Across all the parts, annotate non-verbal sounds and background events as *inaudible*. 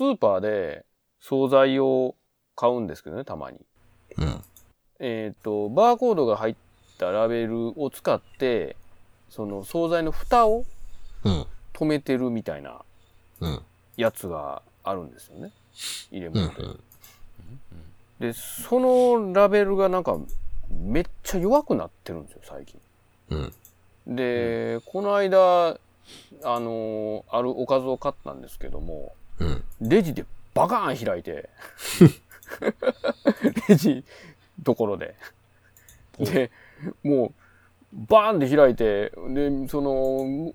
スーパーで惣菜を買うんですけどね、たまに。うん。えっ、と、バーコードが入ったラベルを使って、その惣菜の蓋をうん。止めてるみたいなうん。やつがあるんですよね。入れうん。物で。で、そのラベルがなんかめっちゃ弱くなってるんですよ、最近。うん。で、この間、あのあるおかずを買ったんですけども、うん。レジでバカーン開いて、レジどころで。で、もう、バーンって開いて、で、その、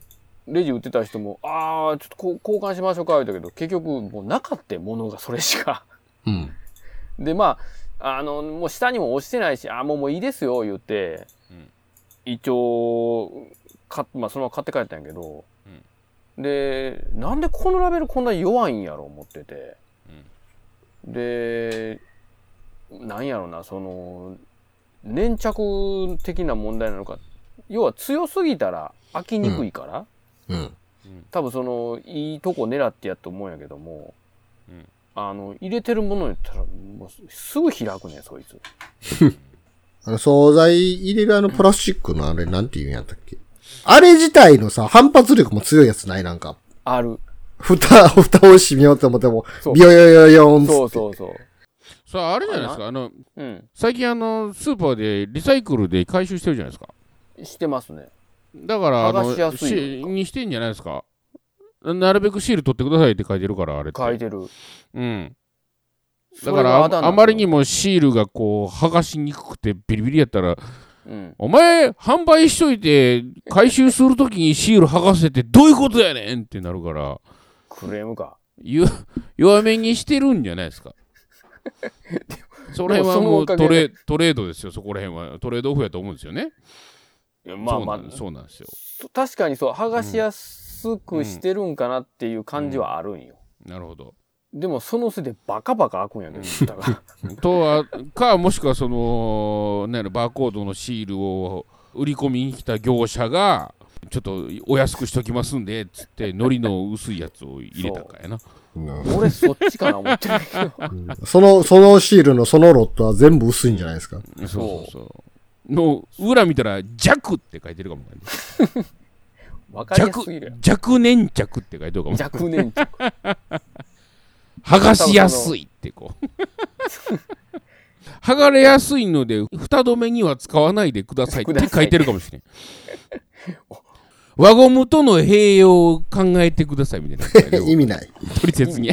レジ売ってた人も、ああ、ちょっと交換しましょうか、言ったけど、結局もうなかったものがそれしか。うん。で、まあ、あの、もう下にも押してないし、あ、もうもういいですよ、言って、うん一応、か、まあ、そのまま買って帰ったんやけど、で、なんでこのラベルこんな弱いんやろ、思ってて。で、なんやろな、その、粘着的な問題なのか、要は強すぎたら飽きにくいから、うん。多分その、いいとこ狙ってやと思うんやけども、うん。あの、入れてるものに言ったら、もうすぐ開くねん、そいつ。*laughs* あの、惣菜入れるあのプラスチックのあれなんて言うんやったっけあれ自体のさ、反発力も強いやつないなんか。ある。蓋、蓋を閉めようと思ってもそう、ビヨヨヨヨンって。そうそうそう。さあ、あれじゃないですか。あの、うん。最近あの、スーパーでリサイクルで回収してるじゃないですか。してますね。だから、あの、剥がしやすいしよにしてんじゃないですか。なるべくシール取ってくださいって書いてるから、あれって。書いてる。うん。だからあまりにもシールがこう、剥がしにくくてビリビリやったら、うん。お前、販売しといて、回収するときにシール剥がせてどういうことやねんってなるから、クレームか。ゆ弱めにしてるんじゃないですか。その辺はでもうトレトレードですよ、そこら辺は。トレードオフやと思うんですよね。まあまあそうなんそうなんですよ。確かにそう、剥がしやすくしてるんかなっていう感じはあるんよ。なるほど。でもそのせいでバカバカ開くんやけど、蓋が。*laughs* とはかもしくはそのなんやろバーコードのシールを売り込みに来た業者がちょっとお安くしときますんでっつって海苔の薄いやつを入れたかやなうん俺そっちかな思ってるけど。その、そのシールのそのロットは全部薄いんじゃないですか？そうそうそうの裏見たら「弱」って書いてるかもわかんない *laughs* わかりやす弱。弱粘着って書いてるかも若年着。剥がしやすいってこう。*laughs* 剥がれやすいので蓋止めには使わないでくださいって書いてるかもしれん。輪ゴムとの併用を考えてくださいみたいな *laughs* 意味ない。*laughs* 取説に